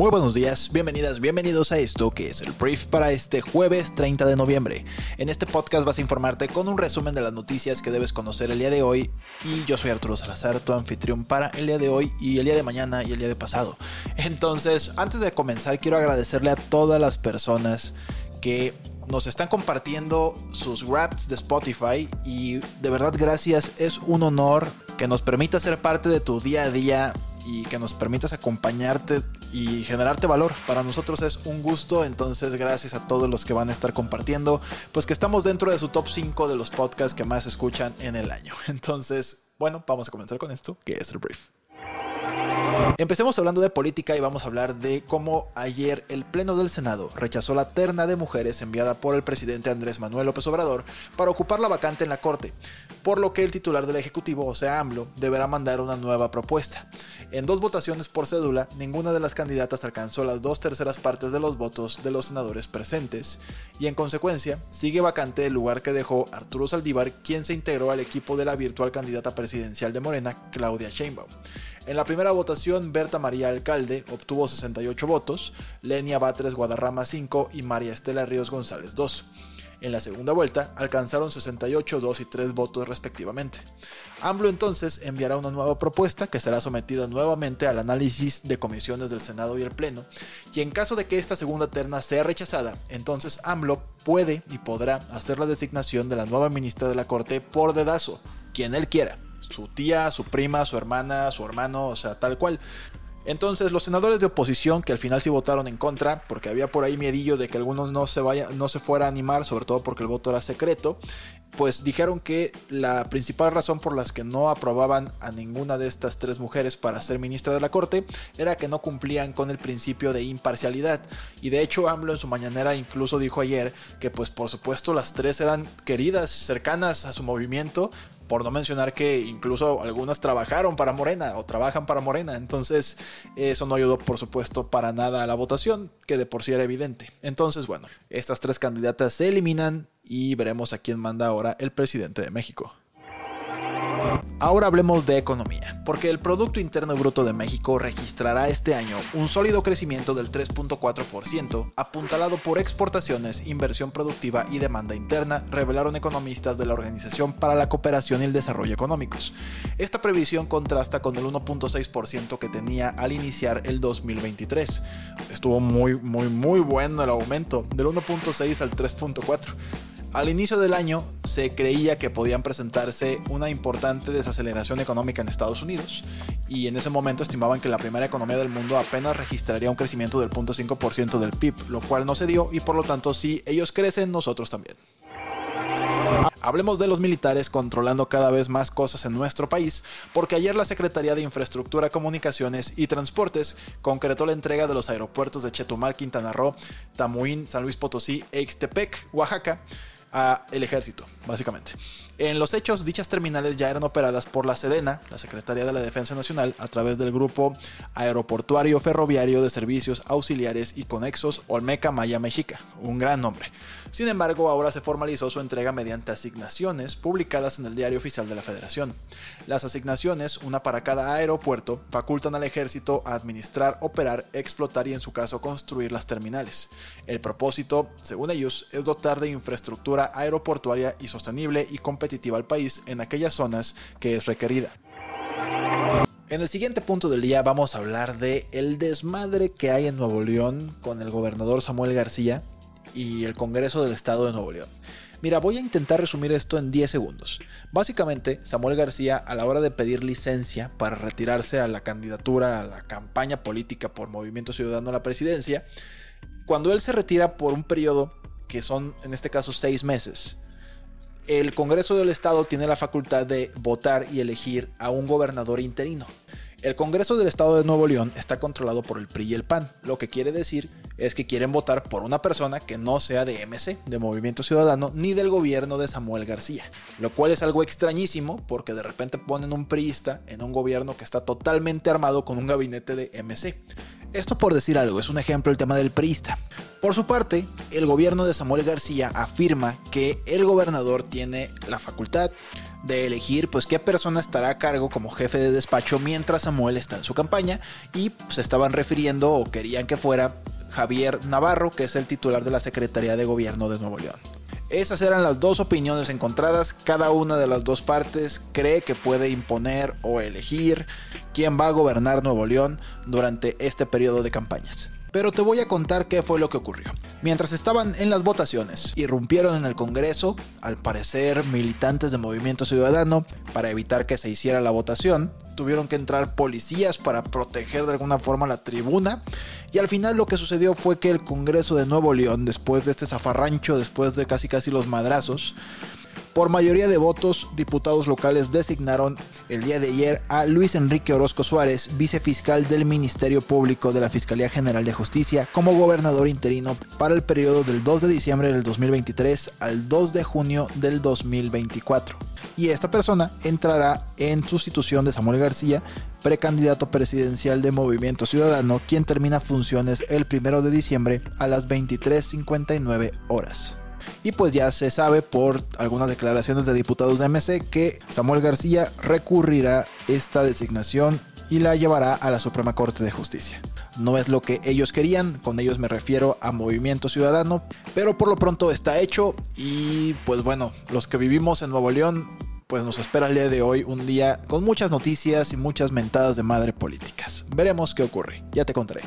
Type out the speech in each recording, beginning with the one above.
Muy buenos días, bienvenidas, bienvenidos a esto que es el brief para este jueves 30 de noviembre. En este podcast vas a informarte con un resumen de las noticias que debes conocer el día de hoy y yo soy Arturo Salazar, tu anfitrión para el día de hoy y el día de mañana y el día de pasado. Entonces, antes de comenzar quiero agradecerle a todas las personas que nos están compartiendo sus raps de Spotify y de verdad gracias, es un honor que nos permita ser parte de tu día a día y que nos permitas acompañarte y generarte valor. Para nosotros es un gusto, entonces gracias a todos los que van a estar compartiendo, pues que estamos dentro de su top 5 de los podcasts que más escuchan en el año. Entonces, bueno, vamos a comenzar con esto, que es el brief. Empecemos hablando de política y vamos a hablar de cómo ayer el Pleno del Senado rechazó la terna de mujeres enviada por el presidente Andrés Manuel López Obrador para ocupar la vacante en la Corte, por lo que el titular del Ejecutivo, o sea AMLO, deberá mandar una nueva propuesta. En dos votaciones por cédula, ninguna de las candidatas alcanzó las dos terceras partes de los votos de los senadores presentes, y en consecuencia sigue vacante el lugar que dejó Arturo Saldívar, quien se integró al equipo de la virtual candidata presidencial de Morena, Claudia Sheinbaum. En la primera votación, Berta María Alcalde obtuvo 68 votos, Lenia Batres Guadarrama 5 y María Estela Ríos González 2. En la segunda vuelta alcanzaron 68, 2 y 3 votos respectivamente. AMLO entonces enviará una nueva propuesta que será sometida nuevamente al análisis de comisiones del Senado y el Pleno, y en caso de que esta segunda terna sea rechazada, entonces AMLO puede y podrá hacer la designación de la nueva ministra de la Corte por dedazo, quien él quiera su tía, su prima, su hermana, su hermano, o sea, tal cual. Entonces, los senadores de oposición, que al final sí votaron en contra, porque había por ahí miedillo de que algunos no se, vaya, no se fuera a animar, sobre todo porque el voto era secreto, pues dijeron que la principal razón por las que no aprobaban a ninguna de estas tres mujeres para ser ministra de la Corte era que no cumplían con el principio de imparcialidad. Y de hecho AMLO en su mañanera incluso dijo ayer que pues por supuesto las tres eran queridas, cercanas a su movimiento, por no mencionar que incluso algunas trabajaron para Morena o trabajan para Morena. Entonces, eso no ayudó, por supuesto, para nada a la votación, que de por sí era evidente. Entonces, bueno, estas tres candidatas se eliminan y veremos a quién manda ahora el presidente de México. Ahora hablemos de economía, porque el Producto Interno Bruto de México registrará este año un sólido crecimiento del 3.4%, apuntalado por exportaciones, inversión productiva y demanda interna, revelaron economistas de la Organización para la Cooperación y el Desarrollo Económicos. Esta previsión contrasta con el 1.6% que tenía al iniciar el 2023. Estuvo muy, muy, muy bueno el aumento, del 1.6 al 3.4. Al inicio del año se creía que podían presentarse una importante desaceleración económica en Estados Unidos y en ese momento estimaban que la primera economía del mundo apenas registraría un crecimiento del 0.5% del PIB, lo cual no se dio y por lo tanto si ellos crecen, nosotros también. Hablemos de los militares controlando cada vez más cosas en nuestro país, porque ayer la Secretaría de Infraestructura, Comunicaciones y Transportes concretó la entrega de los aeropuertos de Chetumal, Quintana Roo, Tamuín, San Luis Potosí e Ixtepec, Oaxaca, a el ejército, básicamente. En los hechos, dichas terminales ya eran operadas por la Sedena, la Secretaría de la Defensa Nacional, a través del Grupo Aeroportuario Ferroviario de Servicios Auxiliares y Conexos Olmeca Maya Mexica, un gran nombre. Sin embargo, ahora se formalizó su entrega mediante asignaciones publicadas en el Diario Oficial de la Federación. Las asignaciones, una para cada aeropuerto, facultan al ejército a administrar, operar, explotar y en su caso construir las terminales. El propósito, según ellos, es dotar de infraestructura aeroportuaria y sostenible y competitiva al país en aquellas zonas que es requerida. En el siguiente punto del día vamos a hablar de el desmadre que hay en Nuevo León con el gobernador Samuel García y el Congreso del Estado de Nuevo León. Mira, voy a intentar resumir esto en 10 segundos. Básicamente, Samuel García, a la hora de pedir licencia para retirarse a la candidatura, a la campaña política por Movimiento Ciudadano a la presidencia, cuando él se retira por un periodo que son, en este caso, 6 meses, el Congreso del Estado tiene la facultad de votar y elegir a un gobernador interino. El Congreso del Estado de Nuevo León está controlado por el PRI y el PAN, lo que quiere decir es que quieren votar por una persona que no sea de MC, de Movimiento Ciudadano, ni del gobierno de Samuel García. Lo cual es algo extrañísimo porque de repente ponen un priista en un gobierno que está totalmente armado con un gabinete de MC. Esto por decir algo, es un ejemplo el tema del priista. Por su parte, el gobierno de Samuel García afirma que el gobernador tiene la facultad de elegir pues qué persona estará a cargo como jefe de despacho mientras Samuel está en su campaña y se estaban refiriendo o querían que fuera Javier Navarro, que es el titular de la Secretaría de Gobierno de Nuevo León. Esas eran las dos opiniones encontradas. Cada una de las dos partes cree que puede imponer o elegir quién va a gobernar Nuevo León durante este periodo de campañas. Pero te voy a contar qué fue lo que ocurrió. Mientras estaban en las votaciones, irrumpieron en el Congreso, al parecer militantes de Movimiento Ciudadano, para evitar que se hiciera la votación. Tuvieron que entrar policías para proteger de alguna forma la tribuna. Y al final lo que sucedió fue que el Congreso de Nuevo León, después de este zafarrancho, después de casi casi los madrazos, por mayoría de votos, diputados locales designaron el día de ayer a Luis Enrique Orozco Suárez, vicefiscal del Ministerio Público de la Fiscalía General de Justicia, como gobernador interino para el periodo del 2 de diciembre del 2023 al 2 de junio del 2024. Y esta persona entrará en sustitución de Samuel García, precandidato presidencial de Movimiento Ciudadano, quien termina funciones el 1 de diciembre a las 23.59 horas. Y pues ya se sabe por algunas declaraciones de diputados de MC que Samuel García recurrirá esta designación y la llevará a la Suprema Corte de Justicia. No es lo que ellos querían, con ellos me refiero a Movimiento Ciudadano, pero por lo pronto está hecho y pues bueno, los que vivimos en Nuevo León, pues nos espera el día de hoy un día con muchas noticias y muchas mentadas de madre políticas. Veremos qué ocurre, ya te contaré.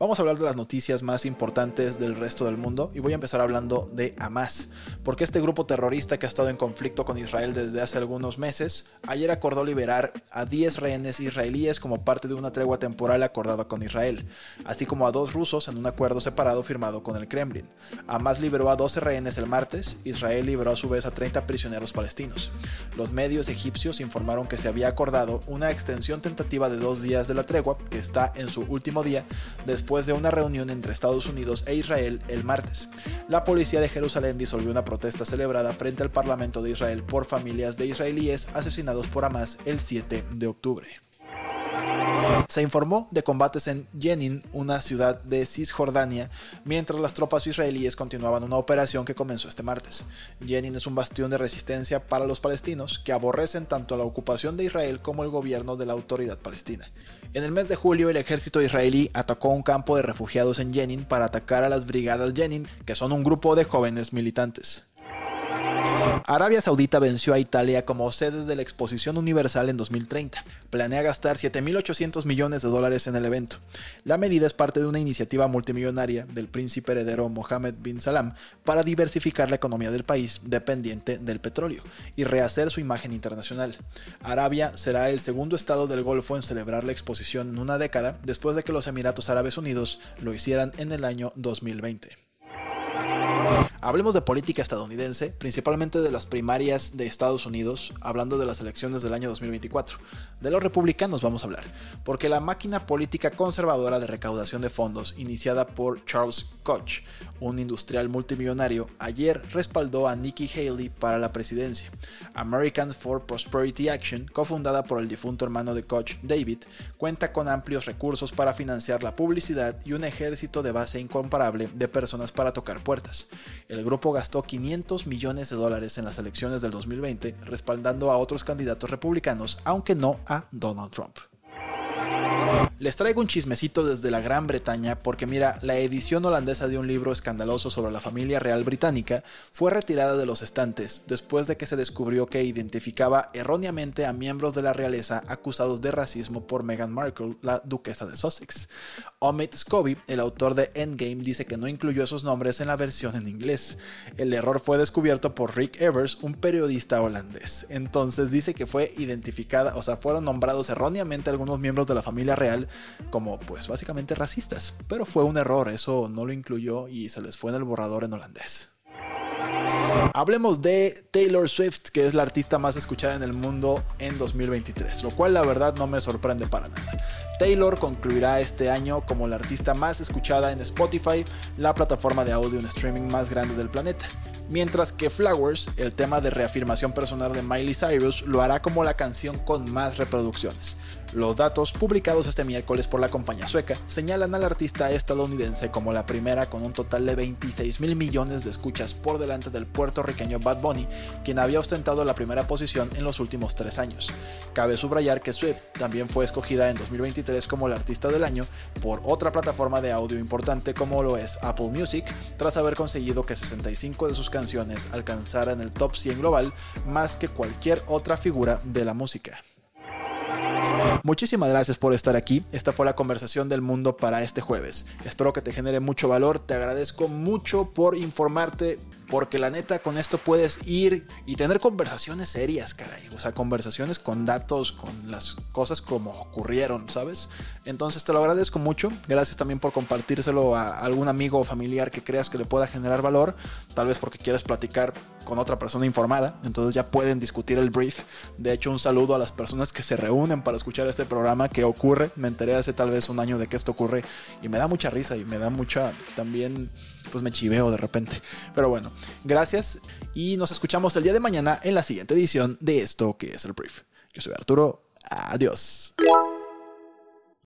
Vamos a hablar de las noticias más importantes del resto del mundo y voy a empezar hablando de Hamas, porque este grupo terrorista que ha estado en conflicto con Israel desde hace algunos meses, ayer acordó liberar a 10 rehenes israelíes como parte de una tregua temporal acordada con Israel, así como a dos rusos en un acuerdo separado firmado con el Kremlin. Hamas liberó a 12 rehenes el martes, Israel liberó a su vez a 30 prisioneros palestinos. Los medios egipcios informaron que se había acordado una extensión tentativa de dos días de la tregua, que está en su último día, después de una reunión entre Estados Unidos e Israel el martes. La policía de Jerusalén disolvió una protesta celebrada frente al Parlamento de Israel por familias de israelíes asesinados por Hamas el 7 de octubre. Se informó de combates en Jenin, una ciudad de Cisjordania, mientras las tropas israelíes continuaban una operación que comenzó este martes. Jenin es un bastión de resistencia para los palestinos que aborrecen tanto la ocupación de Israel como el gobierno de la autoridad palestina. En el mes de julio, el ejército israelí atacó un campo de refugiados en Jenin para atacar a las brigadas Jenin, que son un grupo de jóvenes militantes. Arabia Saudita venció a Italia como sede de la Exposición Universal en 2030. Planea gastar 7.800 millones de dólares en el evento. La medida es parte de una iniciativa multimillonaria del príncipe heredero Mohammed bin Salam para diversificar la economía del país dependiente del petróleo y rehacer su imagen internacional. Arabia será el segundo estado del Golfo en celebrar la exposición en una década después de que los Emiratos Árabes Unidos lo hicieran en el año 2020. Hablemos de política estadounidense, principalmente de las primarias de Estados Unidos, hablando de las elecciones del año 2024. De los republicanos vamos a hablar, porque la máquina política conservadora de recaudación de fondos, iniciada por Charles Koch, un industrial multimillonario, ayer respaldó a Nikki Haley para la presidencia. Americans for Prosperity Action, cofundada por el difunto hermano de Koch, David, cuenta con amplios recursos para financiar la publicidad y un ejército de base incomparable de personas para tocar puertas grupo gastó 500 millones de dólares en las elecciones del 2020 respaldando a otros candidatos republicanos, aunque no a Donald Trump. Les traigo un chismecito desde la Gran Bretaña porque mira, la edición holandesa de un libro escandaloso sobre la familia real británica fue retirada de los estantes después de que se descubrió que identificaba erróneamente a miembros de la realeza acusados de racismo por Meghan Markle, la duquesa de Sussex. Omid Scobie, el autor de Endgame, dice que no incluyó esos nombres en la versión en inglés. El error fue descubierto por Rick Evers, un periodista holandés. Entonces dice que fue identificada, o sea, fueron nombrados erróneamente algunos miembros de la familia real como pues básicamente racistas. Pero fue un error, eso no lo incluyó y se les fue en el borrador en holandés. Hablemos de Taylor Swift, que es la artista más escuchada en el mundo en 2023, lo cual la verdad no me sorprende para nada. Taylor concluirá este año como la artista más escuchada en Spotify, la plataforma de audio en streaming más grande del planeta mientras que Flowers, el tema de reafirmación personal de Miley Cyrus, lo hará como la canción con más reproducciones. Los datos publicados este miércoles por la compañía sueca señalan al artista estadounidense como la primera con un total de 26 mil millones de escuchas por delante del puertorriqueño Bad Bunny, quien había ostentado la primera posición en los últimos tres años. Cabe subrayar que Swift también fue escogida en 2023 como la artista del año por otra plataforma de audio importante como lo es Apple Music, tras haber conseguido que 65 de sus canciones alcanzaran el top 100 global más que cualquier otra figura de la música. Muchísimas gracias por estar aquí. Esta fue la conversación del mundo para este jueves. Espero que te genere mucho valor. Te agradezco mucho por informarte. Porque la neta, con esto puedes ir y tener conversaciones serias, caray. O sea, conversaciones con datos, con las cosas como ocurrieron, ¿sabes? Entonces te lo agradezco mucho. Gracias también por compartírselo a algún amigo o familiar que creas que le pueda generar valor. Tal vez porque quieras platicar con otra persona informada. Entonces ya pueden discutir el brief. De hecho, un saludo a las personas que se reúnen para escuchar este programa que ocurre. Me enteré hace tal vez un año de que esto ocurre y me da mucha risa y me da mucha también, pues me chiveo de repente. Pero bueno, gracias y nos escuchamos el día de mañana en la siguiente edición de esto que es el brief. Yo soy Arturo. Adiós.